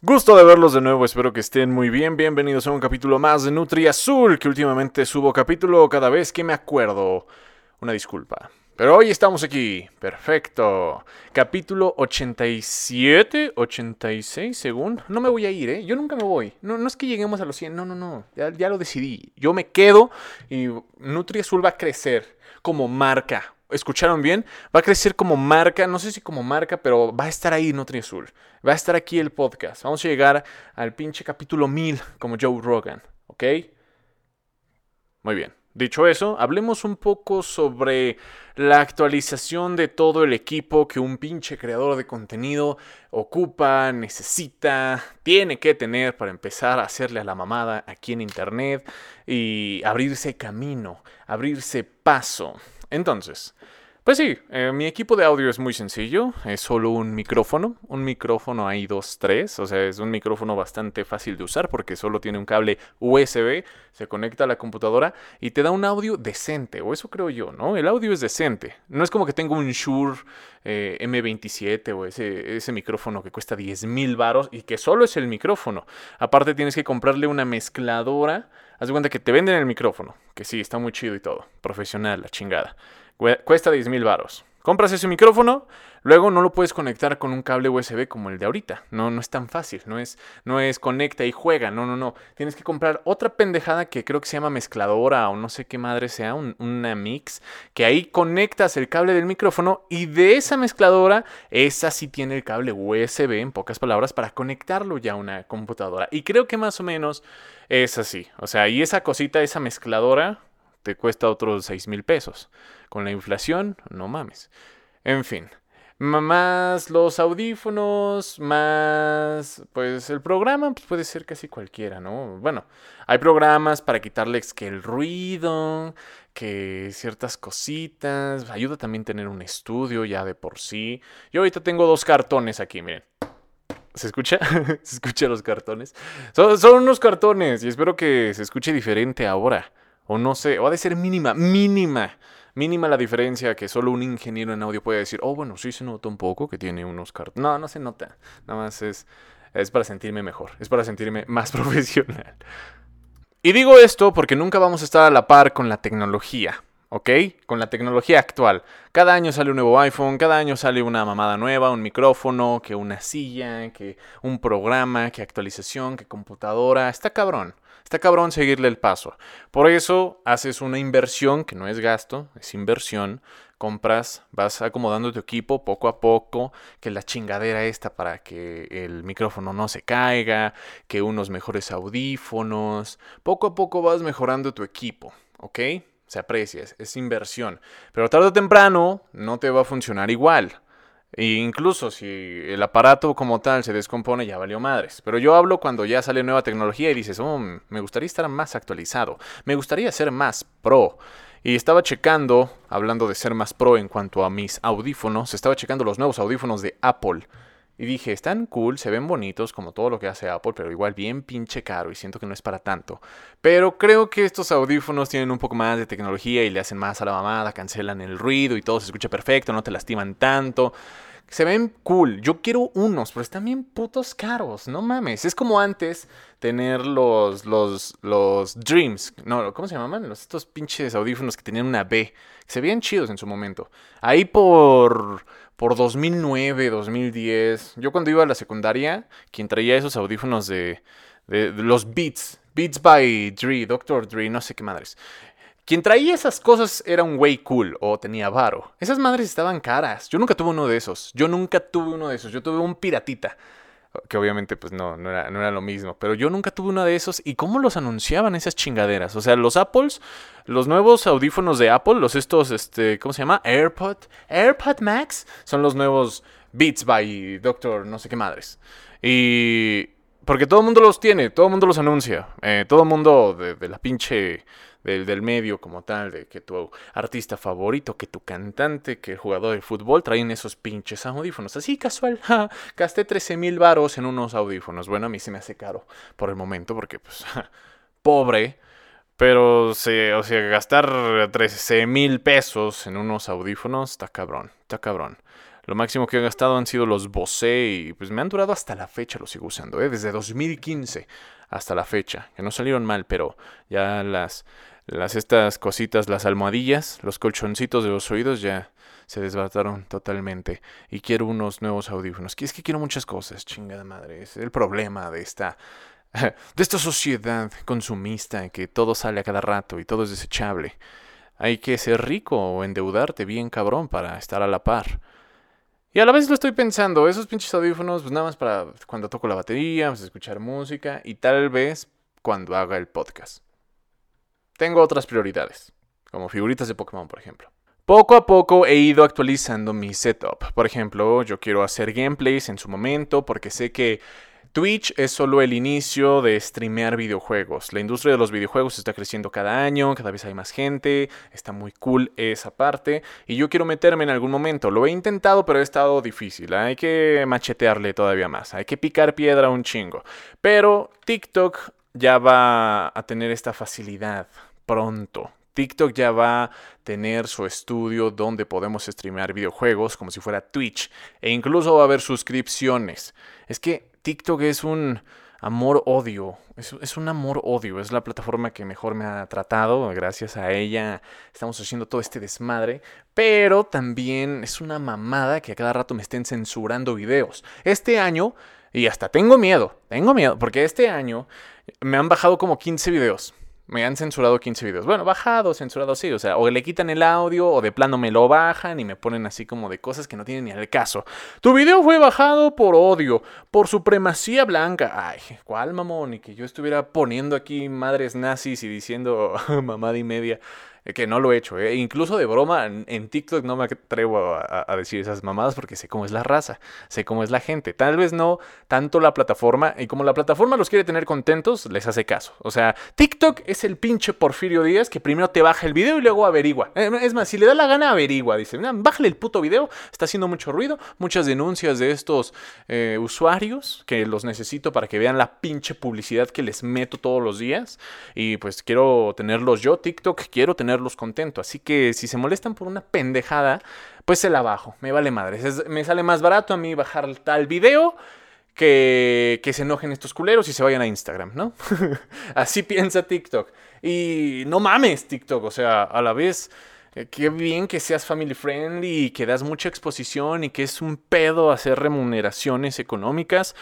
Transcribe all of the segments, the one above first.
Gusto de verlos de nuevo, espero que estén muy bien. Bienvenidos a un capítulo más de Nutri Azul, que últimamente subo capítulo cada vez que me acuerdo. Una disculpa. Pero hoy estamos aquí. Perfecto. Capítulo 87, 86 según. No me voy a ir, ¿eh? Yo nunca me voy. No, no es que lleguemos a los 100, no, no, no. Ya, ya lo decidí. Yo me quedo y Nutri Azul va a crecer como marca escucharon bien, va a crecer como marca, no sé si como marca, pero va a estar ahí Nutri Azul. Va a estar aquí el podcast. Vamos a llegar al pinche capítulo 1000 como Joe Rogan, ¿ok? Muy bien. Dicho eso, hablemos un poco sobre la actualización de todo el equipo que un pinche creador de contenido ocupa, necesita, tiene que tener para empezar a hacerle a la mamada aquí en internet y abrirse camino, abrirse paso. Entonces, pues sí, eh, mi equipo de audio es muy sencillo, es solo un micrófono, un micrófono ahí 2.3, o sea, es un micrófono bastante fácil de usar porque solo tiene un cable USB, se conecta a la computadora y te da un audio decente, o eso creo yo, ¿no? El audio es decente, no es como que tengo un Shure eh, M27 o ese, micrófono que cuesta 10 mil baros y que solo es el micrófono, aparte tienes que comprarle una mezcladora, haz de cuenta que te venden el micrófono, que sí, está muy chido y todo, profesional, la chingada. Cuesta 10 mil baros. Compras ese micrófono, luego no lo puedes conectar con un cable USB como el de ahorita. No, no es tan fácil. No es, no es conecta y juega. No, no, no. Tienes que comprar otra pendejada que creo que se llama mezcladora o no sé qué madre sea, una mix, que ahí conectas el cable del micrófono y de esa mezcladora, esa sí tiene el cable USB, en pocas palabras, para conectarlo ya a una computadora. Y creo que más o menos es así. O sea, y esa cosita, esa mezcladora, te cuesta otros 6 mil pesos. Con la inflación, no mames. En fin, más los audífonos, más pues el programa pues, puede ser casi cualquiera, ¿no? Bueno, hay programas para quitarles que el ruido, que ciertas cositas, ayuda también tener un estudio ya de por sí. Yo ahorita tengo dos cartones aquí, miren. ¿Se escucha? ¿Se escucha los cartones? Son, son unos cartones y espero que se escuche diferente ahora. O no sé, o ha de ser mínima, mínima, mínima la diferencia que solo un ingeniero en audio puede decir, oh, bueno, sí se nota un poco que tiene unos cartones. No, no se nota. Nada más es, es para sentirme mejor, es para sentirme más profesional. Y digo esto porque nunca vamos a estar a la par con la tecnología. ¿ok? Con la tecnología actual. Cada año sale un nuevo iPhone, cada año sale una mamada nueva, un micrófono, que una silla, que un programa, que actualización, que computadora. Está cabrón. Está cabrón seguirle el paso. Por eso haces una inversión, que no es gasto, es inversión. Compras, vas acomodando tu equipo poco a poco, que la chingadera esta para que el micrófono no se caiga, que unos mejores audífonos. Poco a poco vas mejorando tu equipo, ¿ok? Se aprecia, es inversión. Pero tarde o temprano no te va a funcionar igual. E incluso si el aparato como tal se descompone, ya valió madres. Pero yo hablo cuando ya sale nueva tecnología y dices, oh, me gustaría estar más actualizado, me gustaría ser más pro. Y estaba checando, hablando de ser más pro en cuanto a mis audífonos, estaba checando los nuevos audífonos de Apple. Y dije, están cool, se ven bonitos como todo lo que hace Apple, pero igual bien pinche caro y siento que no es para tanto. Pero creo que estos audífonos tienen un poco más de tecnología y le hacen más a la mamada, cancelan el ruido y todo se escucha perfecto, no te lastiman tanto. Se ven cool. Yo quiero unos, pero están bien putos caros. No mames. Es como antes tener los, los, los Dreams. No, ¿cómo se llamaban? Los, estos pinches audífonos que tenían una B. Se veían chidos en su momento. Ahí por, por 2009, 2010. Yo cuando iba a la secundaria, quien traía esos audífonos de, de, de los Beats. Beats by Dre, Dr. Dre, no sé qué madres. Quien traía esas cosas era un güey cool o tenía varo. Esas madres estaban caras. Yo nunca tuve uno de esos. Yo nunca tuve uno de esos. Yo tuve un piratita. Que obviamente pues no, no era, no era lo mismo. Pero yo nunca tuve uno de esos. ¿Y cómo los anunciaban esas chingaderas? O sea, los Apples, los nuevos audífonos de Apple, los estos, este, ¿cómo se llama? AirPod. AirPod Max son los nuevos Beats by Doctor no sé qué madres. Y... Porque todo el mundo los tiene, todo el mundo los anuncia. Eh, todo el mundo de, la pinche del, medio como tal, de que tu artista favorito, que tu cantante, que el jugador de fútbol traen esos pinches audífonos. Así casual, gasté 13 mil varos en unos audífonos. Bueno, a mí se me hace caro por el momento porque pues pobre. Pero, se, o sea, gastar 13 mil pesos en unos audífonos está cabrón, está cabrón. Lo máximo que he gastado han sido los Bose y pues me han durado hasta la fecha, los sigo usando, ¿eh? desde 2015 hasta la fecha, que no salieron mal, pero ya las, las estas cositas, las almohadillas, los colchoncitos de los oídos ya se desbarataron totalmente y quiero unos nuevos audífonos. Es que quiero muchas cosas, chingada madre, es el problema de esta de esta sociedad consumista que todo sale a cada rato y todo es desechable. Hay que ser rico o endeudarte bien cabrón para estar a la par. Y a la vez lo estoy pensando, esos pinches audífonos, pues nada más para cuando toco la batería, pues escuchar música y tal vez cuando haga el podcast. Tengo otras prioridades, como figuritas de Pokémon, por ejemplo. Poco a poco he ido actualizando mi setup. Por ejemplo, yo quiero hacer gameplays en su momento porque sé que Twitch es solo el inicio de streamear videojuegos. La industria de los videojuegos está creciendo cada año, cada vez hay más gente, está muy cool esa parte y yo quiero meterme en algún momento. Lo he intentado, pero ha estado difícil. Hay que machetearle todavía más, hay que picar piedra un chingo. Pero TikTok ya va a tener esta facilidad pronto. TikTok ya va a tener su estudio donde podemos streamear videojuegos como si fuera Twitch e incluso va a haber suscripciones. Es que TikTok es un amor-odio. Es, un amor-odio. Es la plataforma que mejor me ha tratado. Gracias a ella estamos haciendo todo este desmadre. Pero también es una mamada que a cada rato me estén censurando videos. Este año, y hasta tengo miedo, tengo miedo, porque este año me han bajado como 15 videos me han censurado 15 videos. Bueno, bajado, censurado, sí. O sea, o le quitan el audio o de plano me lo bajan y me ponen así como de cosas que no tienen ni al caso. Tu video fue bajado por odio, por supremacía blanca. Ay, ¿cuál mamón? Y que yo estuviera poniendo aquí madres nazis y diciendo mamada y media. Eh, que no lo he hecho, ¿eh? incluso de broma en TikTok no me atrevo a, decir esas mamadas porque sé cómo es la raza, sé cómo es la gente. Tal vez no tanto la plataforma, y como la plataforma los quiere tener contentos, les hace caso. O sea, TikTok es el pinche Porfirio Díaz que primero te baja el video y luego averigua. Eh, es más, si le da la gana, averigua. Dice, bájale el puto video, está haciendo mucho ruido, muchas denuncias de estos usuarios que los necesito para que vean la pinche publicidad que les meto todos los días. Y pues quiero tenerlos yo, TikTok, quiero tener los contentos. Así que si se molestan por una pendejada, pues se la bajo. Me vale madre. me sale más barato a mí bajar tal video que, que se enojen estos culeros y se vayan a Instagram, ¿no? Así piensa TikTok. Y no mames, TikTok. O sea, a la vez eh, qué bien que seas family friendly y que das mucha exposición y que es un pedo hacer remuneraciones económicas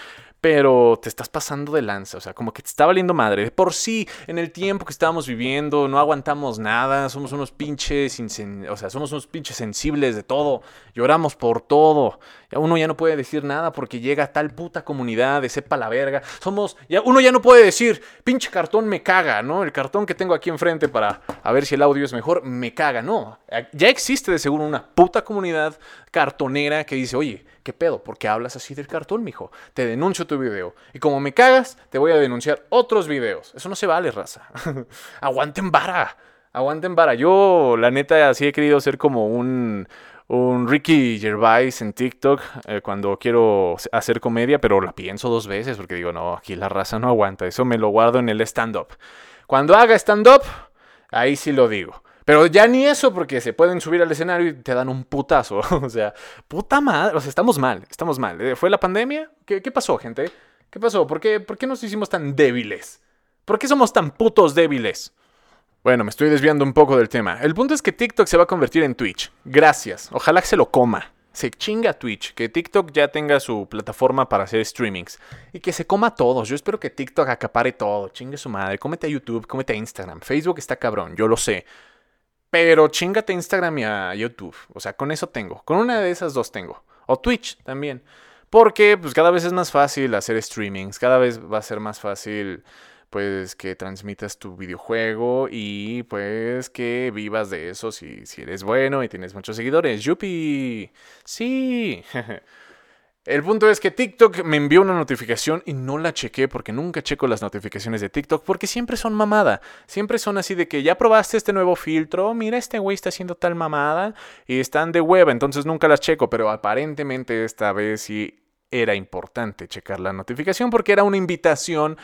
pero te estás pasando de lanza, o sea, como que te está valiendo madre. por sí, en el tiempo que estábamos viviendo, no aguantamos nada, somos unos pinches, o sea, somos unos pinches sensibles de todo, lloramos por todo. Uno ya no puede decir nada porque llega tal puta comunidad de sepa la verga. Somos, ya, uno ya no puede decir, pinche cartón me caga, ¿no? El cartón que tengo aquí enfrente para a ver si el audio es mejor, me caga, no. Ya existe de seguro una puta comunidad cartonera que dice, oye, ¿Qué pedo? ¿Por qué hablas así del cartón, mijo? Te denuncio tu video. Y como me cagas, te voy a denunciar otros videos. Eso no se vale, raza. Aguanten vara. Aguanten vara. Yo, la neta, sí he querido ser como un, un Ricky Gervais en TikTok eh, cuando quiero hacer comedia, pero la pienso dos veces porque digo, no, aquí la raza no aguanta. Eso me lo guardo en el stand-up. Cuando haga stand-up, ahí sí lo digo. Pero ya ni eso, porque se pueden subir al escenario y te dan un putazo. o sea, puta madre. O sea, estamos mal, estamos mal. Eh, ¿Fue la pandemia? ¿Qué, pasó, gente? ¿Qué pasó? ¿Por qué, ¿Por qué nos hicimos tan débiles? ¿Por qué somos tan putos débiles? Bueno, me estoy desviando un poco del tema. El punto es que TikTok se va a convertir en Twitch. Gracias. Ojalá que se lo coma. Se chinga Twitch. Que TikTok ya tenga su plataforma para hacer streamings. Y que se coma a todos. Yo espero que TikTok acapare todo. Chingue su madre. Cómete a YouTube, cómete a Instagram. Facebook está cabrón. Yo lo sé. Pero chingate Instagram y a YouTube. O sea, con eso tengo. Con una de esas dos tengo. O Twitch también. Porque pues cada vez es más fácil hacer streamings. Cada vez va a ser más fácil pues que transmitas tu videojuego y pues que vivas de eso si, si eres bueno y tienes muchos seguidores. ¡Yupi! Sí. El punto es que TikTok me envió una notificación y no la chequé porque nunca checo las notificaciones de TikTok porque siempre son mamada. Siempre son así de que ya probaste este nuevo filtro, mira este güey está haciendo tal mamada y están de web, entonces nunca las checo, pero aparentemente esta vez sí era importante checar la notificación porque era una invitación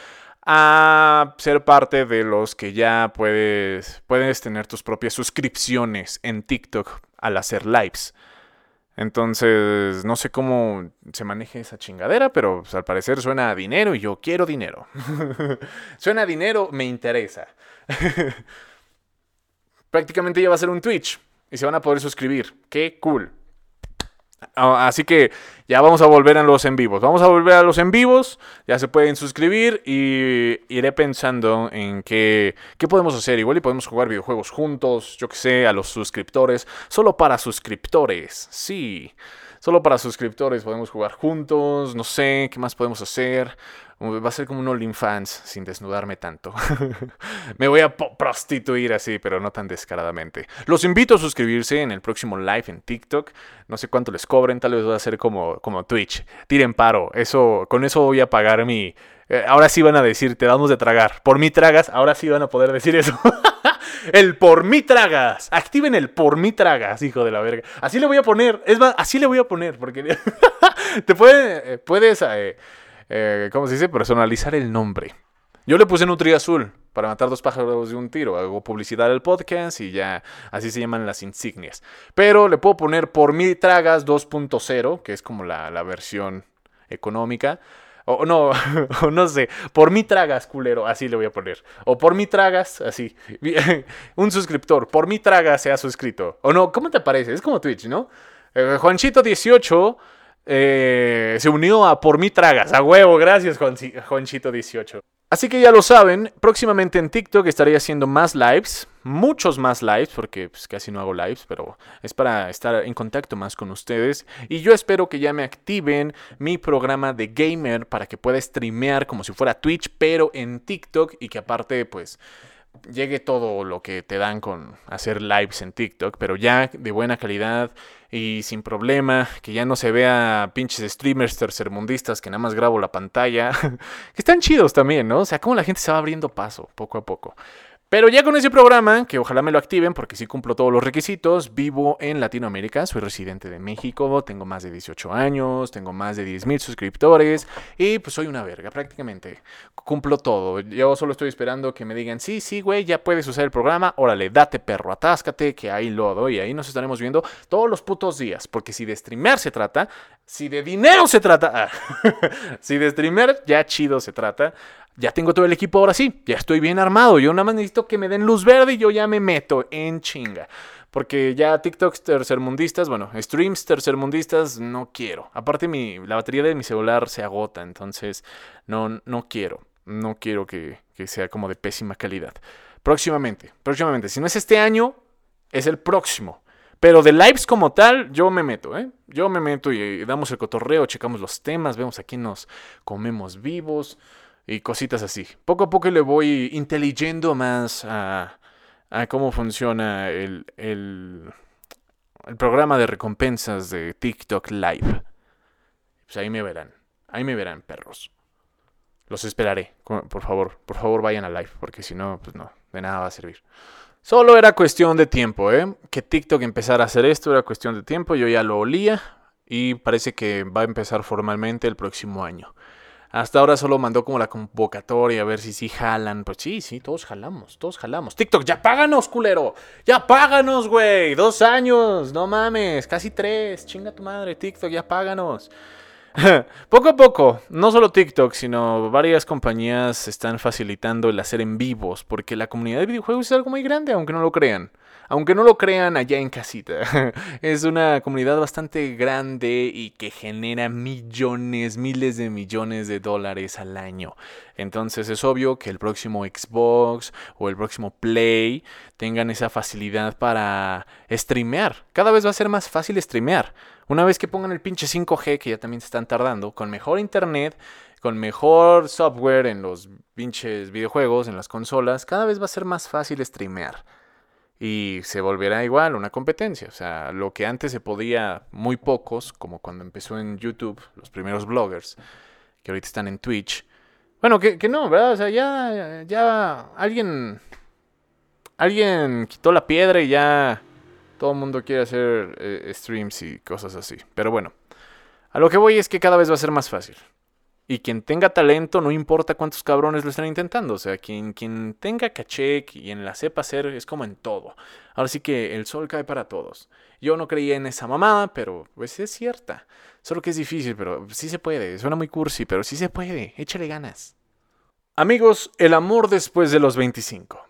a ser parte de los que ya puedes, puedes tener tus propias suscripciones en TikTok al hacer lives. Entonces, no sé cómo se maneje esa chingadera, pero pues, al parecer suena a dinero y yo quiero dinero. suena a dinero, me interesa. Prácticamente ya va a ser un Twitch y se van a poder suscribir. Qué cool. Ah, así que ya vamos a volver a los en vivos. Vamos a volver a los en vivos. Ya se pueden suscribir y iré pensando en qué, qué podemos hacer. Igual y podemos jugar videojuegos juntos, yo que sé, a los suscriptores. Solo para suscriptores. Sí. Solo para suscriptores podemos jugar juntos. No sé, ¿qué más podemos hacer? Va a ser como un OnlyFans sin desnudarme tanto. Me voy a prostituir así, pero no tan descaradamente. Los invito a suscribirse en el próximo live en TikTok. No sé cuánto les cobren, tal vez va a ser como, como Twitch. Tiren paro. Eso, con eso voy a pagar mi. Eh, ahora sí van a decir, te damos de tragar. Por mí tragas, ahora sí van a poder decir eso. el por mí tragas. Activen el por mí tragas, hijo de la verga. Así le voy a poner. Es más, así le voy a poner, porque te puede, eh, puedes. Eh, eh, ¿cómo se dice? Personalizar el nombre. Yo le puse Nutri Azul para matar dos pájaros de un tiro. Hago publicidad al podcast y ya así se llaman las insignias. Pero le puedo poner por mi tragas 2.0, que es como la, versión económica. O no, no sé, por mi tragas, culero, así le voy a poner. O por mi tragas, así. un suscriptor, por mi tragas se ha suscrito. O no, ¿cómo te parece? Es como Twitch, ¿no? Eh, Juanchito18 eh, se unió a Por mi tragas. A huevo, gracias, Juanchito18. Así que ya lo saben, próximamente en TikTok estaré haciendo más lives, muchos más lives, porque pues, casi no hago lives, pero es para estar en contacto más con ustedes. Y yo espero que ya me activen mi programa de gamer para que pueda streamear como si fuera Twitch, pero en TikTok y que aparte, pues llegue todo lo que te dan con hacer lives en TikTok, pero ya de buena calidad y sin problema, que ya no se vea pinches streamers tercermundistas que nada más grabo la pantalla, que están chidos también, ¿no? O sea, cómo la gente se va abriendo paso poco a poco. Pero ya con ese programa, que ojalá me lo activen porque sí cumplo todos los requisitos, vivo en Latinoamérica, soy residente de México, tengo más de 18 años, tengo más de 10.000 suscriptores y pues soy una verga prácticamente. Cumplo todo. Yo solo estoy esperando que me digan, sí, sí, güey, ya puedes usar el programa, órale, date perro, atáscate, que ahí lo doy ahí nos estaremos viendo todos los putos días. Porque si de streamer se trata, si de dinero se trata, si de streamer ya chido se trata, ya tengo todo el equipo ahora sí, ya estoy bien armado. Yo nada más necesito que me den luz verde y yo ya me meto en chinga. Porque ya TikToks tercermundistas, bueno, streams tercermundistas no quiero. Aparte mi, la batería de mi celular se agota, entonces no, no quiero. No quiero que, que sea como de pésima calidad. Próximamente, próximamente. Si no es este año, es el próximo. Pero de lives como tal, yo me meto, ¿eh? Yo me meto y damos el cotorreo, checamos los temas, vemos a quién nos comemos vivos y cositas así. Poco a poco le voy inteligiendo más a, cómo funciona el, el, programa de recompensas de TikTok Live. Pues ahí me verán, ahí me verán, perros. Los esperaré, por favor, por favor vayan a live, porque si no, pues no, de nada va a servir. Solo era cuestión de tiempo, ¿eh? Que TikTok empezara a hacer esto era cuestión de tiempo, yo ya lo olía y parece que va a empezar formalmente el próximo año. Hasta ahora solo mandó como la convocatoria a ver si sí jalan. Pues sí, sí, todos jalamos, todos jalamos. TikTok, ya páganos, culero. Ya páganos, güey. Dos años, no mames. Casi tres. Chinga tu madre, TikTok, ya páganos. poco a poco, no solo TikTok, sino varias compañías están facilitando el hacer en vivos, porque la comunidad de videojuegos es algo muy grande, aunque no lo crean aunque no lo crean allá en casita, es una comunidad bastante grande y que genera millones, miles de millones de dólares al año. Entonces es obvio que el próximo Xbox o el próximo Play tengan esa facilidad para streamear. Cada vez va a ser más fácil streamear. Una vez que pongan el pinche 5G, que ya también se están tardando, con mejor internet, con mejor software en los pinches videojuegos, en las consolas, cada vez va a ser más fácil streamear y se volverá igual una competencia. O sea, lo que antes se podía muy pocos, como cuando empezó en YouTube, los primeros bloggers, que ahorita están en Twitch. Bueno, que, no, ¿verdad? O sea, ya, ya alguien, alguien quitó la piedra y ya todo el mundo quiere hacer eh, streams y cosas así. Pero bueno, a lo que voy es que cada vez va a ser más fácil. Y quien tenga talento, no importa cuántos cabrones lo estén intentando. O sea, quien, quien tenga caché, quien la sepa hacer, es como en todo. Ahora sí que el sol cae para todos. Yo no creía en esa mamada, pero pues es cierta. Solo que es difícil, pero sí se puede. Suena muy cursi, pero sí se puede. Échale ganas. Amigos, el amor después de los 25.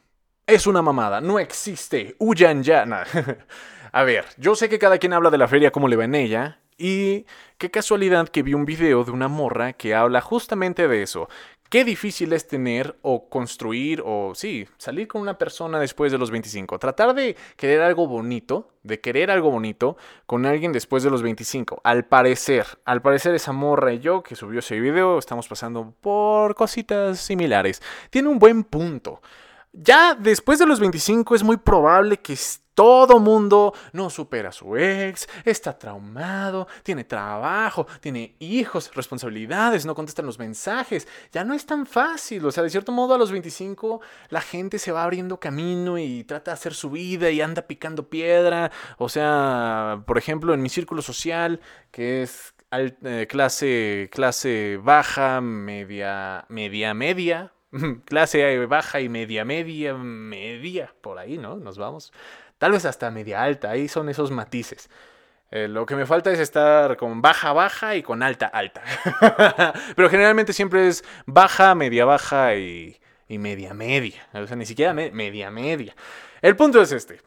Es una mamada, no existe. Huyan ya. A ver, yo sé que cada quien habla de la feria como le va en ella, y qué casualidad que vi un video de una morra que habla justamente de eso. Qué difícil es tener o construir o sí, salir con una persona después de los 25. Tratar de querer algo bonito, de querer algo bonito con alguien después de los 25. Al parecer, al parecer esa morra y yo que subió ese video estamos pasando por cositas similares. Tiene un buen punto. Ya después de los 25 es muy probable que todo mundo no supera a su ex, está traumado, tiene trabajo, tiene hijos, responsabilidades, no contestan los mensajes. Ya no es tan fácil. O sea, de cierto modo a los 25 la gente se va abriendo camino y trata de hacer su vida y anda picando piedra. O sea, por ejemplo, en mi círculo social, que es eh, clase, clase baja, media, media, media, clase baja y media, media, media, por ahí, ¿no? Nos vamos tal vez hasta media alta, ahí son esos matices. Eh, lo que me falta es estar con baja, baja y con alta, alta. Pero generalmente siempre es baja, media, baja y, media, media. O sea, ni siquiera media, media. El punto es este.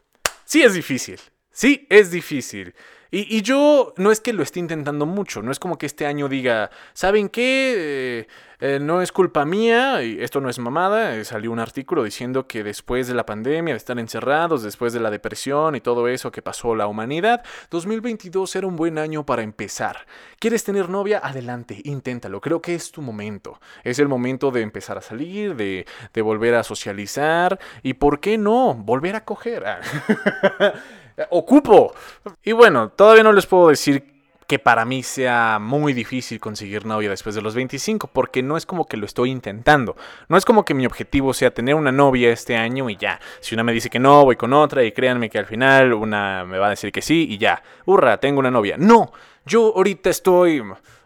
Sí es difícil. Sí es difícil. Y, yo no es que lo esté intentando mucho, no es como que este año diga, ¿saben qué? Eh, eh, no es culpa mía, y esto no es mamada, eh, salió un artículo diciendo que después de la pandemia, de estar encerrados, después de la depresión y todo eso que pasó la humanidad, 2022 era un buen año para empezar. ¿Quieres tener novia? Adelante, inténtalo, creo que es tu momento. Es el momento de empezar a salir, de, de volver a socializar y, ¿por qué no? Volver a coger. ocupo. Y bueno, todavía no les puedo decir que para mí sea muy difícil conseguir novia después de los 25, porque no es como que lo estoy intentando. No es como que mi objetivo sea tener una novia este año y ya. Si una me dice que no, voy con otra y créanme que al final una me va a decir que sí y ya. Hurra, tengo una novia. No, yo ahorita estoy...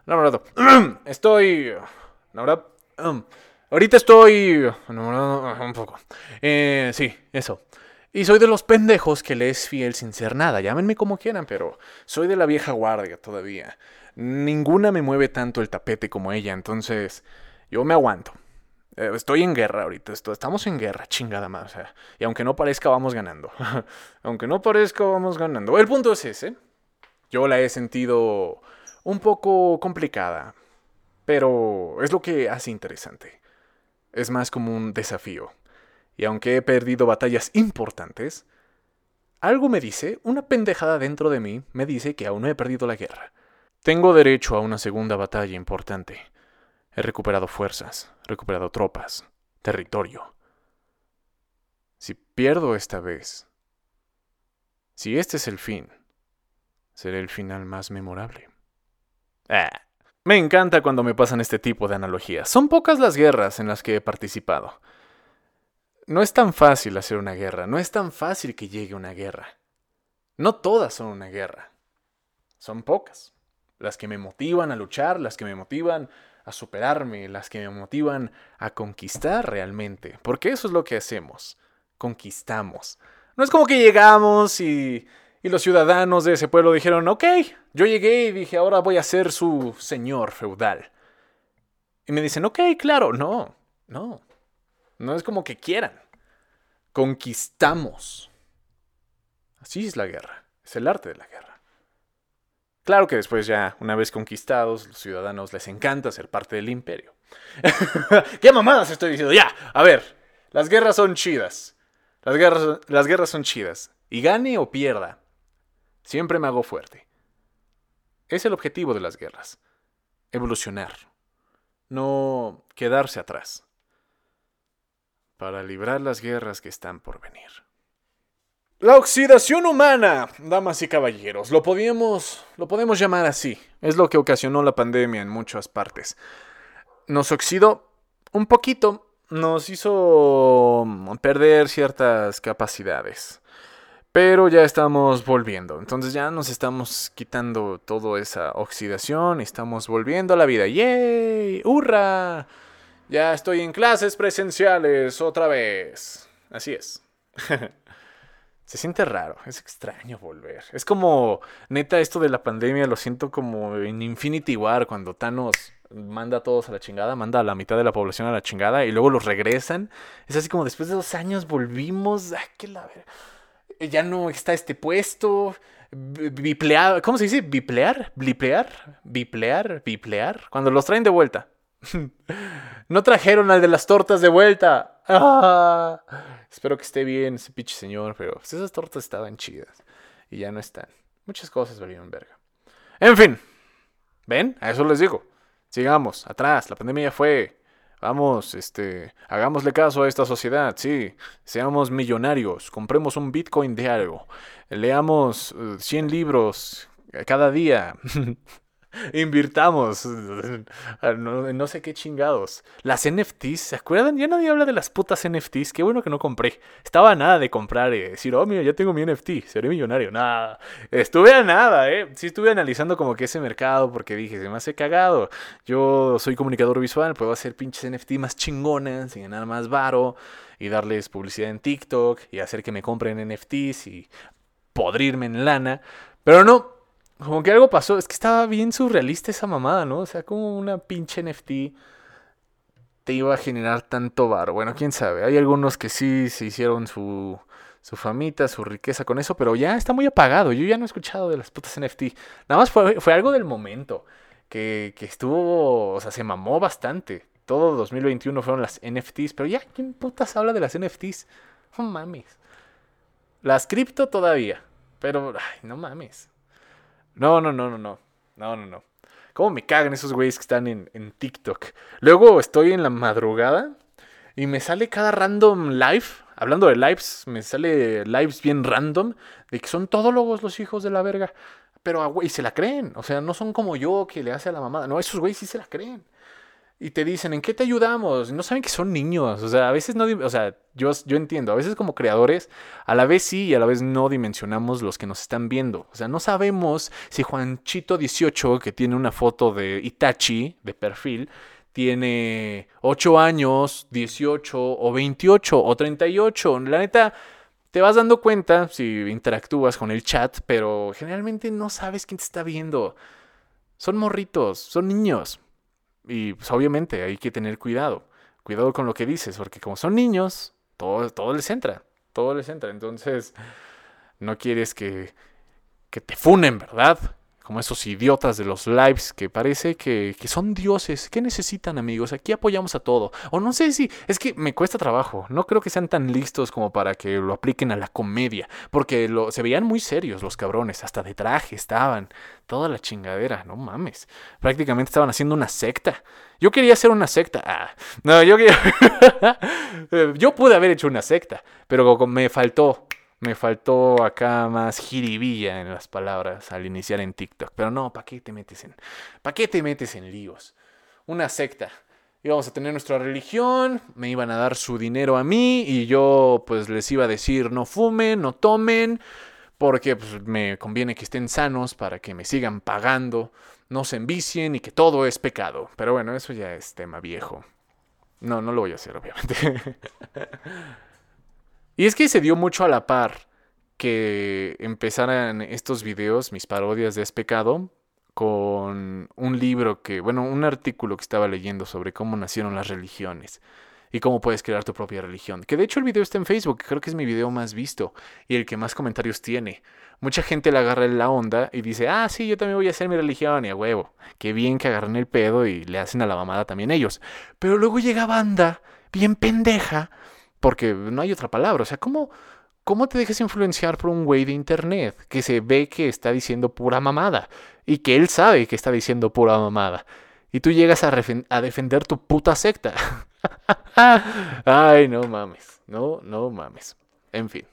No, estoy... No, ahorita estoy... Un poco. Eh, sí, eso. Y soy de los pendejos que le es fiel sin ser nada. Llámenme como quieran, pero soy de la vieja guardia todavía. Ninguna me mueve tanto el tapete como ella, entonces yo me aguanto. Eh, estoy en guerra ahorita, estamos en guerra, chingada más. y aunque no parezca, vamos ganando. aunque no parezca, vamos ganando. El punto es ese. Yo la he sentido un poco complicada, pero es lo que hace interesante. Es más como un desafío y aunque he perdido batallas importantes, algo me dice, una pendejada dentro de mí me dice que aún no he perdido la guerra. Tengo derecho a una segunda batalla importante. He recuperado fuerzas, recuperado tropas, territorio. Si pierdo esta vez, si este es el fin, será el final más memorable. Ah, me encanta cuando me pasan este tipo de analogías. Son pocas las guerras en las que he participado no es tan fácil hacer una guerra, no es tan fácil que llegue una guerra. No todas son una guerra, son pocas. Las que me motivan a luchar, las que me motivan a superarme, las que me motivan a conquistar realmente, porque eso es lo que hacemos, conquistamos. No es como que llegamos y, y los ciudadanos de ese pueblo dijeron, ok, yo llegué y dije, ahora voy a ser su señor feudal. Y me dicen, ok, claro, no, no. No es como que quieran. Conquistamos. Así es la guerra. Es el arte de la guerra. Claro que después ya, una vez conquistados, los ciudadanos les encanta ser parte del imperio. ¿Qué mamadas estoy diciendo? Ya, a ver, las guerras son chidas. Las guerras, las guerras son chidas. Y gane o pierda, siempre me hago fuerte. Es el objetivo de las guerras. Evolucionar. No quedarse atrás para librar las guerras que están por venir. La oxidación humana, damas y caballeros, lo podíamos, lo podemos llamar así. Es lo que ocasionó la pandemia en muchas partes. Nos oxidó un poquito, nos hizo perder ciertas capacidades. Pero ya estamos volviendo. Entonces ya nos estamos quitando toda esa oxidación. Estamos volviendo a la vida. ¡Yay! ¡Hurra! Ya estoy en clases presenciales otra vez. Así es. Se siente raro, es extraño volver. Es como, neta, esto de la pandemia lo siento como en Infinity War, cuando Thanos manda a todos a la chingada, manda a la mitad de la población a la chingada y luego los regresan. Es así como después de dos años volvimos. ¡Ay, qué la Ya no está este puesto. Biplear, ¿cómo se dice? ¿Biplear? ¿Bliplear? ¿Biplear? ¿Biplear? Cuando los traen de vuelta. no trajeron al de las tortas de vuelta. Ah. Espero que esté bien ese pinche señor, pero pues, esas tortas estaban chidas. Y ya no están. Muchas cosas valieron verga. En fin. ¿Ven? A eso les digo. Sigamos, atrás, la pandemia fue. Vamos, este, hagámosle caso a esta sociedad, sí. Seamos millonarios, compremos un Bitcoin de algo. Leamos 100 eh, libros cada día. Invirtamos. No, sé qué chingados. Las NFTs, ¿se acuerdan? Ya nadie habla de las putas NFTs. Qué bueno que no compré. Estaba a nada de comprar y decir, oh, mira, ya tengo mi NFT. Seré millonario. Nada. Estuve a nada, ¿eh? Sí estuve analizando como que ese mercado porque dije, se me hace cagado. Yo soy comunicador visual, puedo hacer pinches NFT más chingonas y ganar más varo y darles publicidad en TikTok y hacer que me compren NFTs y podrirme en lana. Pero no, como que algo pasó. Es que estaba bien surrealista esa mamada, ¿no? O sea, como una pinche NFT te iba a generar tanto bar. Bueno, quién sabe. Hay algunos que sí se hicieron su, su famita, su riqueza con eso, pero ya está muy apagado. Yo ya no he escuchado de las putas NFT. Nada más fue, fue algo del momento. Que, que estuvo, o sea, se mamó bastante. Todo 2021 fueron las NFTs, pero ya, ¿quién putas habla de las NFTs? No mames. Las cripto todavía, pero, ay, no mames. No, no, no, no, no. No, no, no. ¿Cómo me cagan esos güeyes que están en, en TikTok? Luego estoy en la madrugada y me sale cada random live. Hablando de lives, me sale lives bien random de que son todólogos los hijos de la verga. Pero, güey, se la creen. O sea, no son como yo que le hace a la mamada. No, esos güeyes sí se la creen y te dicen, ¿en qué te ayudamos? No saben que son niños. O sea, a veces no, o sea, yo, yo entiendo, a veces como creadores, a la vez sí y a la vez no dimensionamos los que nos están viendo. O sea, no sabemos si Juanchito 18, que tiene una foto de Itachi de perfil, tiene 8 años, 18 o 28 o 38. La neta, te vas dando cuenta si interactúas con el chat, pero generalmente no sabes quién te está viendo. Son morritos, son niños. Y pues obviamente hay que tener cuidado. Cuidado con lo que dices, porque como son niños, todo, todo les entra. Todo les entra. Entonces, no quieres que, que te funen, ¿verdad? Como esos idiotas de los lives que parece que, son dioses. ¿Qué necesitan, amigos? Aquí apoyamos a todo. O no sé si es que me cuesta trabajo. No creo que sean tan listos como para que lo apliquen a la comedia. Porque lo, se veían muy serios los cabrones. Hasta de traje estaban. Toda la chingadera. No mames. Prácticamente estaban haciendo una secta. Yo quería hacer una secta. Ah, no, yo quería... yo pude haber hecho una secta. Pero me faltó me faltó acá más jiribilla en las palabras al iniciar en TikTok. Pero no, ¿para qué te metes en, ¿para qué te metes en líos? Una secta. Íbamos a tener nuestra religión, me iban a dar su dinero a mí y yo pues les iba a decir no fumen, no tomen, porque pues, me conviene que estén sanos para que me sigan pagando, no se envicien y que todo es pecado. Pero bueno, eso ya es tema viejo. No, no lo voy a hacer, obviamente. Y es que se dio mucho a la par que empezaran estos videos, mis parodias de Es Pecado, con un libro que, bueno, un artículo que estaba leyendo sobre cómo nacieron las religiones y cómo puedes crear tu propia religión. Que de hecho el video está en Facebook, creo que es mi video más visto y el que más comentarios tiene. Mucha gente le agarra la onda y dice, ah, sí, yo también voy a hacer mi religión y a huevo. Qué bien que agarran el pedo y le hacen a la mamada también ellos. Pero luego llega banda, bien pendeja, porque no hay otra palabra. O sea, ¿cómo, cómo te dejas influenciar por un güey de internet que se ve que está diciendo pura mamada? Y que él sabe que está diciendo pura mamada. Y tú llegas a, a defender tu puta secta. Ay, no mames. No, no mames. En fin.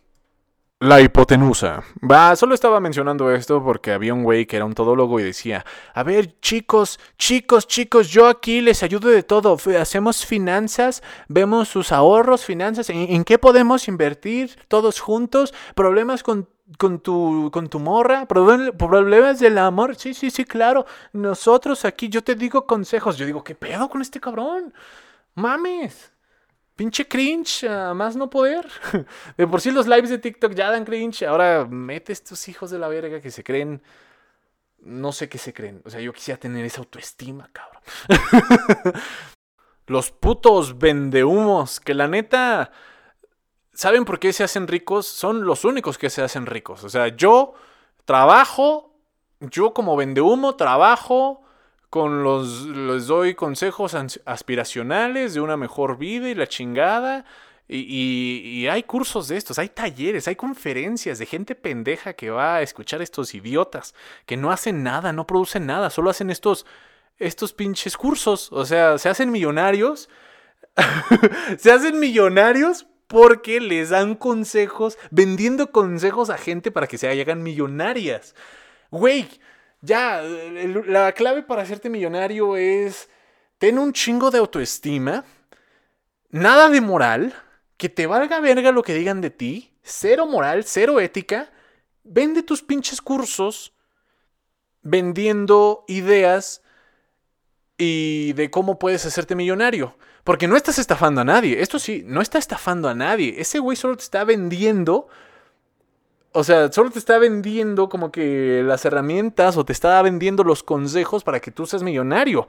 La hipotenusa. Va, solo estaba mencionando esto porque había un güey que era un todólogo y decía, a ver chicos, chicos, chicos, yo aquí les ayudo de todo. Hacemos finanzas, vemos sus ahorros, finanzas, ¿en, qué podemos invertir todos juntos? Problemas con con tu, con tu morra, problemas del amor, sí, sí, sí, claro. Nosotros aquí, yo te digo consejos. Yo digo, ¿qué pedo con este cabrón? Mames. Pinche cringe, más no poder. De por sí los lives de TikTok ya dan cringe. Ahora mete estos hijos de la verga que se creen. No sé qué se creen. O sea, yo quisiera tener esa autoestima, cabrón. los putos vendehumos, que la neta. ¿Saben por qué se hacen ricos? Son los únicos que se hacen ricos. O sea, yo trabajo, yo como vendehumo trabajo con los, les doy consejos aspiracionales de una mejor vida y la chingada. Y, hay cursos de estos, hay talleres, hay conferencias de gente pendeja que va a escuchar a estos idiotas, que no hacen nada, no producen nada, solo hacen estos, estos pinches cursos. O sea, se hacen millonarios. se hacen millonarios porque les dan consejos, vendiendo consejos a gente para que se hagan millonarias. Güey, ya, la clave para hacerte millonario es ten un chingo de autoestima, nada de moral, que te valga verga lo que digan de ti, cero moral, cero ética, vende tus pinches cursos vendiendo ideas y de cómo puedes hacerte millonario. Porque no estás estafando a nadie. Esto sí, no está estafando a nadie. Ese güey solo te está vendiendo o sea, solo te está vendiendo como que las herramientas o te está vendiendo los consejos para que tú seas millonario.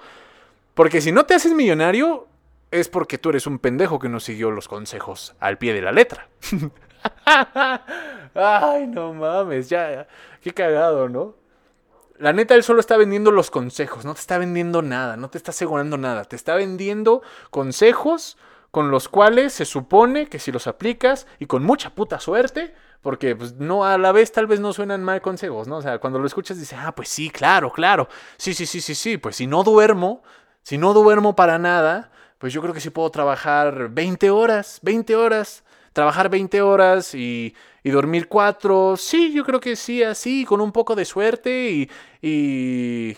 Porque si no te haces millonario, es porque tú eres un pendejo que no siguió los consejos al pie de la letra. Ay, no mames, ya, qué cagado, ¿no? La neta, él solo está vendiendo los consejos, no te está vendiendo nada, no te está asegurando nada, te está vendiendo consejos con los cuales se supone que si los aplicas y con mucha puta suerte, porque pues no a la vez tal vez no suenan mal consejos, ¿no? O sea, cuando lo escuchas dices, "Ah, pues sí, claro, claro. Sí, sí, sí, sí, sí, pues si no duermo, si no duermo para nada, pues yo creo que sí puedo trabajar 20 horas, 20 horas, trabajar 20 horas y, y dormir 4. Sí, yo creo que sí, así, con un poco de suerte y, y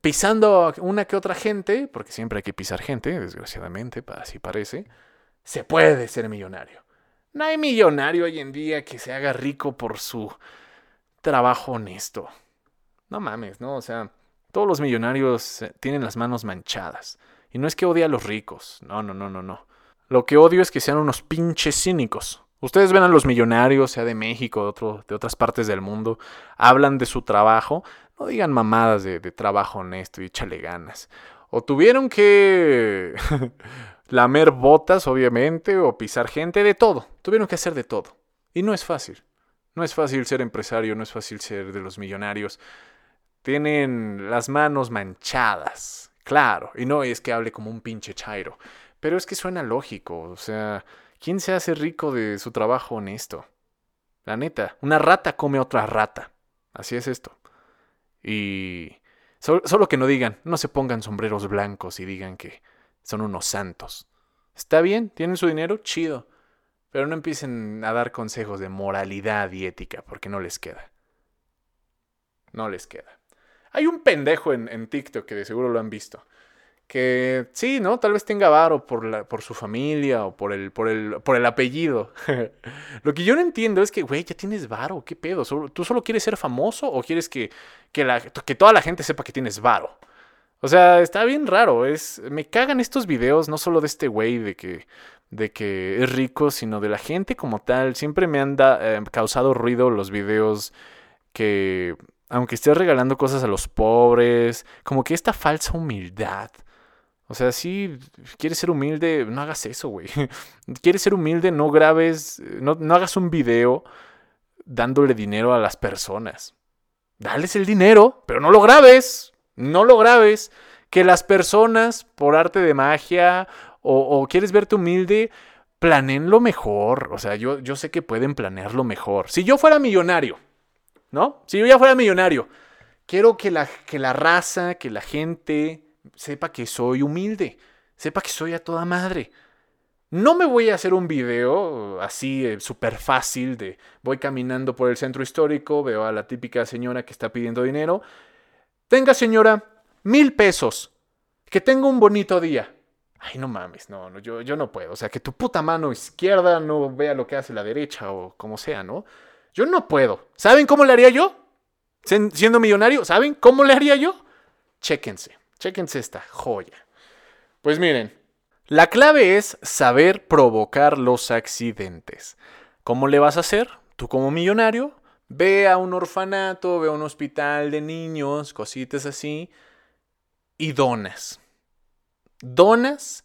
pisando una que otra gente, porque siempre hay que pisar gente, desgraciadamente, así parece, se puede ser millonario. No hay millonario hoy en día que se haga rico por su trabajo honesto. No mames, ¿no? O sea, todos los millonarios eh, tienen las manos manchadas. Y no es que odie a los ricos. No, no, no, no, no. Lo que odio es que sean unos pinches cínicos. Ustedes ven a los millonarios, sea de México, de, otro, de otras partes del mundo, hablan de su trabajo. No digan mamadas de, de trabajo honesto y échale ganas. O tuvieron que lamer botas, obviamente, o pisar gente, de todo. Tuvieron que hacer de todo. Y no es fácil. No es fácil ser empresario, no es fácil ser de los millonarios. Tienen las manos manchadas, claro. Y no es que hable como un pinche chairo. Pero es que suena lógico. O sea, ¿quién se hace rico de su trabajo honesto? La neta, una rata come otra rata. Así es esto. Y solo que no digan, no se pongan sombreros blancos y digan que son unos santos. Está bien, tienen su dinero, chido. Pero no empiecen a dar consejos de moralidad y ética, porque no les queda. No les queda. Hay un pendejo en, en TikTok que de seguro lo han visto. Que sí, ¿no? Tal vez tenga varo por, la, por su familia o por el, por el, por el apellido. lo que yo no entiendo es que, güey, ya tienes varo, ¿qué pedo? ¿Tú solo quieres ser famoso o quieres que, que, la, que toda la gente sepa que tienes varo? O sea, está bien raro. Es, me cagan estos videos, no solo de este güey de que, de que es rico, sino de la gente como tal. Siempre me han eh, causado ruido los videos que, aunque estés regalando cosas a los pobres, como que esta falsa humildad. O sea, si quieres ser humilde, no hagas eso, güey. quieres ser humilde, no grabes, no, no hagas un video dándole dinero a las personas. Dales el dinero, pero no lo grabes no lo grabes, que las personas, por arte de magia, o, quieres verte humilde, planeen lo mejor. O sea, yo, yo sé que pueden planearlo mejor. Si yo fuera millonario, ¿no? Si yo ya fuera millonario, quiero que la, que la raza, que la gente sepa que soy humilde, sepa que soy a toda madre. No me voy a hacer un video así eh, súper fácil de voy caminando por el centro histórico, veo a la típica señora que está pidiendo dinero. Tenga señora, mil pesos. Que tenga un bonito día. Ay, no mames, no, no yo, yo no puedo. O sea, que tu puta mano izquierda no vea lo que hace la derecha o como sea, ¿no? Yo no puedo. ¿Saben cómo le haría yo? Siendo millonario, ¿saben cómo le haría yo? Chéquense, chéquense esta joya. Pues miren, la clave es saber provocar los accidentes. ¿Cómo le vas a hacer? Tú como millonario, ve a un orfanato, ve a un hospital de niños, cositas así, y donas. Donas,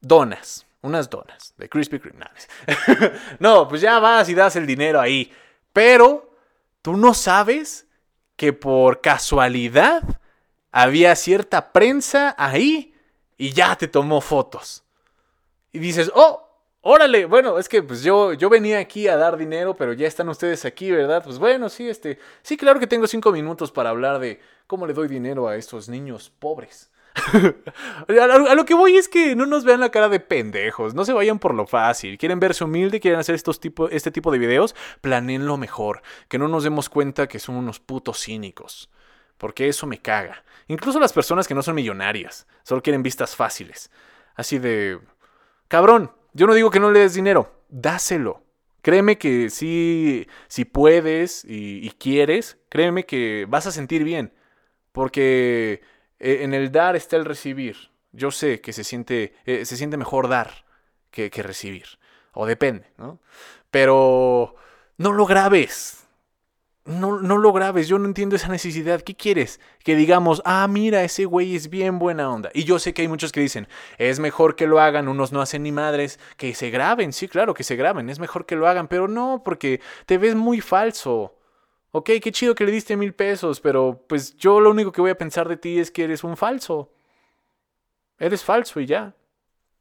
donas, unas donas de Krispy Kreme. no, pues ya vas y das el dinero ahí. Pero tú no sabes que por casualidad había cierta prensa ahí y ya te tomó fotos. Y dices, oh, órale, bueno, es que pues yo, yo venía aquí a dar dinero, pero ya están ustedes aquí, ¿verdad? Pues bueno, sí, este, sí, claro que tengo cinco minutos para hablar de cómo le doy dinero a estos niños pobres. a, lo que voy es que no nos vean la cara de pendejos, no se vayan por lo fácil. Quieren verse humilde, quieren hacer estos tipo, este tipo de videos, planeen lo mejor. Que no nos demos cuenta que son unos putos cínicos. Porque eso me caga. Incluso las personas que no son millonarias, solo quieren vistas fáciles. Así de... Cabrón, yo no digo que no le des dinero, dáselo. Créeme que si, si puedes y, y quieres, créeme que vas a sentir bien. Porque eh, en el dar está el recibir. Yo sé que se siente, eh, se siente mejor dar que, que recibir. O depende, ¿no? Pero no lo grabes. No, no, lo grabes, yo no entiendo esa necesidad. ¿Qué quieres? Que digamos, ah, mira, ese güey es bien buena onda. Y yo sé que hay muchos que dicen, es mejor que lo hagan, unos no hacen ni madres, que se graben, sí, claro, que se graben, es mejor que lo hagan, pero no, porque te ves muy falso. Ok, qué chido que le diste mil pesos, pero pues yo lo único que voy a pensar de ti es que eres un falso. Eres falso y ya.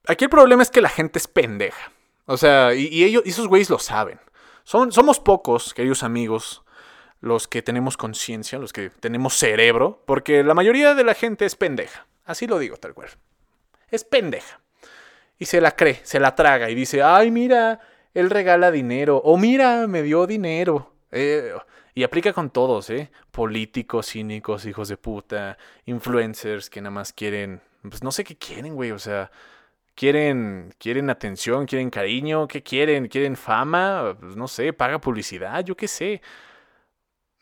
Aquí el problema es que la gente es pendeja. O sea, y, ellos, esos güeyes lo saben. Son, somos pocos, queridos amigos, los que tenemos conciencia, los que tenemos cerebro, porque la mayoría de la gente es pendeja. Así lo digo tal cual. Es pendeja. Y se la cree, se la traga y dice, ay, mira, él regala dinero. O mira, me dio dinero. Eh, y aplica con todos, ¿eh? Políticos, cínicos, hijos de puta, influencers que nada más quieren, pues no sé qué quieren, güey, o sea, quieren, quieren atención, quieren cariño, ¿qué quieren? ¿Quieren fama? Pues no sé, paga publicidad, yo qué sé.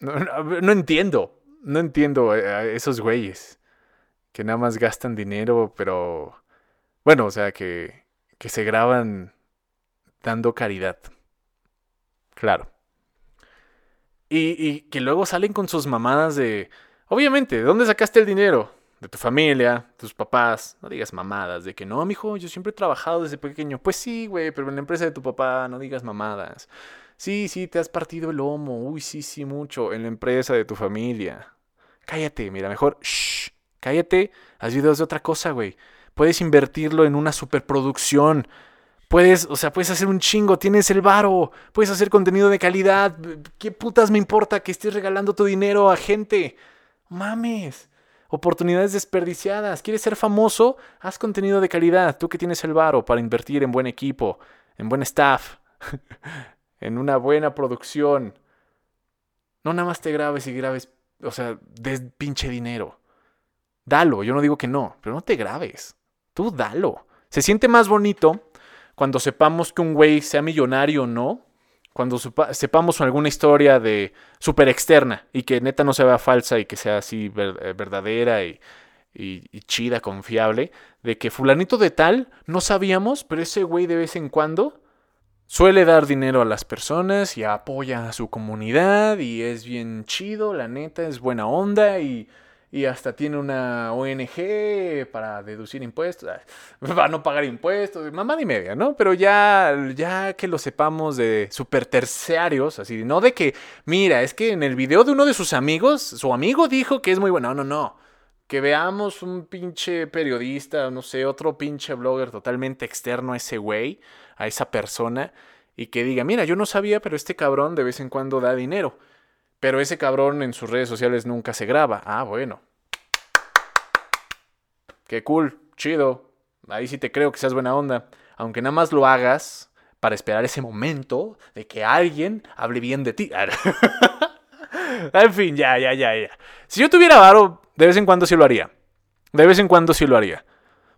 No, entiendo, no entiendo a esos güeyes que nada más gastan dinero, pero bueno, o sea, que, que se graban dando caridad. Claro. Y, que luego salen con sus mamadas de... Obviamente, ¿de dónde sacaste el dinero? De tu familia, tus papás. No digas mamadas, de que no, mijo, yo siempre he trabajado desde pequeño. Pues sí, güey, pero en la empresa de tu papá, no digas mamadas. Sí, sí, te has partido el lomo. Uy, sí, sí, mucho. En la empresa de tu familia. Cállate, mira, mejor, shh, cállate. Haz videos de otra cosa, güey. Puedes invertirlo en una superproducción. Puedes, o sea, puedes hacer un chingo, tienes el varo, puedes hacer contenido de calidad. ¿Qué putas me importa que estés regalando tu dinero a gente? Mames. Oportunidades desperdiciadas. ¿Quieres ser famoso? Haz contenido de calidad. Tú que tienes el varo para invertir en buen equipo, en buen staff, en una buena producción. No nada más te grabes y grabes, o sea, des pinche dinero. Dalo, yo no digo que no, pero no te grabes. Tú dalo. Se siente más bonito cuando sepamos que un güey sea millonario o no, cuando sepamos alguna historia de súper externa y que neta no se vea falsa y que sea así eh, verdadera y, chida, confiable, de que fulanito de tal no sabíamos, pero ese güey de vez en cuando suele dar dinero a las personas y apoya a su comunidad y es bien chido, la neta, es buena onda y y hasta tiene una ONG para deducir impuestos, ah, para no pagar impuestos, mamá y media, ¿no? Pero ya, ya que lo sepamos de super terciarios, así, no de que, mira, es que en el video de uno de sus amigos, su amigo dijo que es muy bueno, no, no, no. Que veamos un pinche periodista, no sé, otro pinche blogger totalmente externo a ese güey, a esa persona, y que diga, mira, yo no sabía, pero este cabrón de vez en cuando da dinero. Pero ese cabrón en sus redes sociales nunca se graba. Ah, bueno. Qué cool, chido. Ahí sí te creo que seas buena onda. Aunque nada más lo hagas para esperar ese momento de que alguien hable bien de ti. en fin, ya, ya, ya, ya. Si yo tuviera varo, de vez en cuando sí lo haría. De vez en cuando sí lo haría.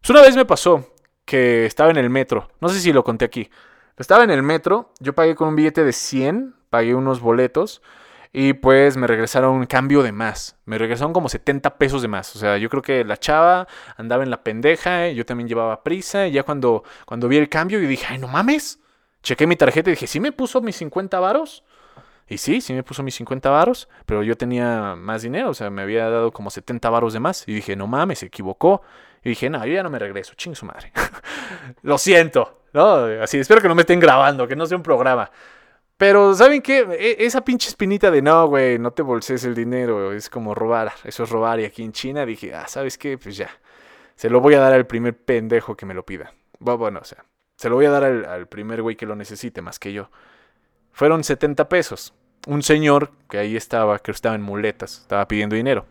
Pues una vez me pasó que estaba en el metro. No sé si lo conté aquí. Estaba en el metro, yo pagué con un billete de 100, pagué unos boletos y pues me regresaron un cambio de más. Me regresaron como 70 pesos de más. O sea, yo creo que la chava andaba en la pendeja, yo también llevaba prisa y ya cuando, cuando vi el cambio y dije, ay, no mames. Chequé mi tarjeta y dije, ¿sí me puso mis 50 varos? Y sí, sí me puso mis 50 varos, pero yo tenía más dinero, o sea, me había dado como 70 varos de más. Y dije, no mames, se equivocó. Y dije, no, yo ya no me regreso, ching su madre. Lo siento, ¿no? Así, espero que no me estén grabando, que no sea un programa. Pero, ¿saben qué? E, esa pinche espinita de no, güey, no te bolses el dinero, es como robar, eso es robar. Y aquí en China dije, ah, ¿sabes qué? Pues ya, se lo voy a dar al primer pendejo que me lo pida. Bueno, o sea, se lo voy a dar al, al primer güey que lo necesite más que yo. Fueron 70 pesos. Un señor que ahí estaba, que estaba en muletas, estaba pidiendo dinero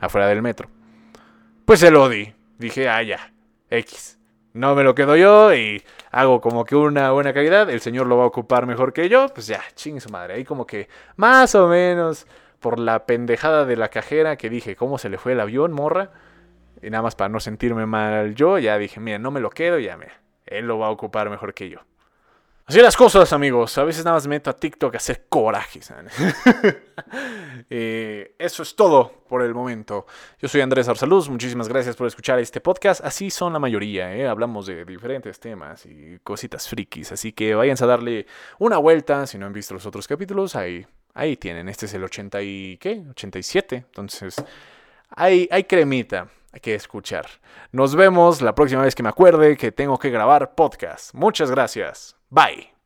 afuera del metro. Pues se lo di dije, ah, ya, X. No me lo quedo yo y hago como que una buena calidad. El señor lo va a ocupar mejor que yo. Pues ya, ching su madre. Ahí como que más o menos por la pendejada de la cajera que dije, ¿cómo se le fue el avión, morra? Y nada más para no sentirme mal yo, ya dije, mira, no me lo quedo, ya me. Él lo va a ocupar mejor que yo. Así las cosas, amigos. A veces nada más me meto a TikTok a hacer coraje. eh, eso es todo por el momento. Yo soy Andrés Arsaluz. Muchísimas gracias por escuchar este podcast. Así son la mayoría. ¿eh? Hablamos de diferentes temas y cositas frikis. Así que váyanse a darle una vuelta. Si no han visto los otros capítulos, ahí, ahí tienen. Este es el 80 y... ¿qué? 87. Entonces, hay, hay cremita que escuchar. Nos vemos la próxima vez que me acuerde que tengo que grabar podcast. Muchas gracias. Bye.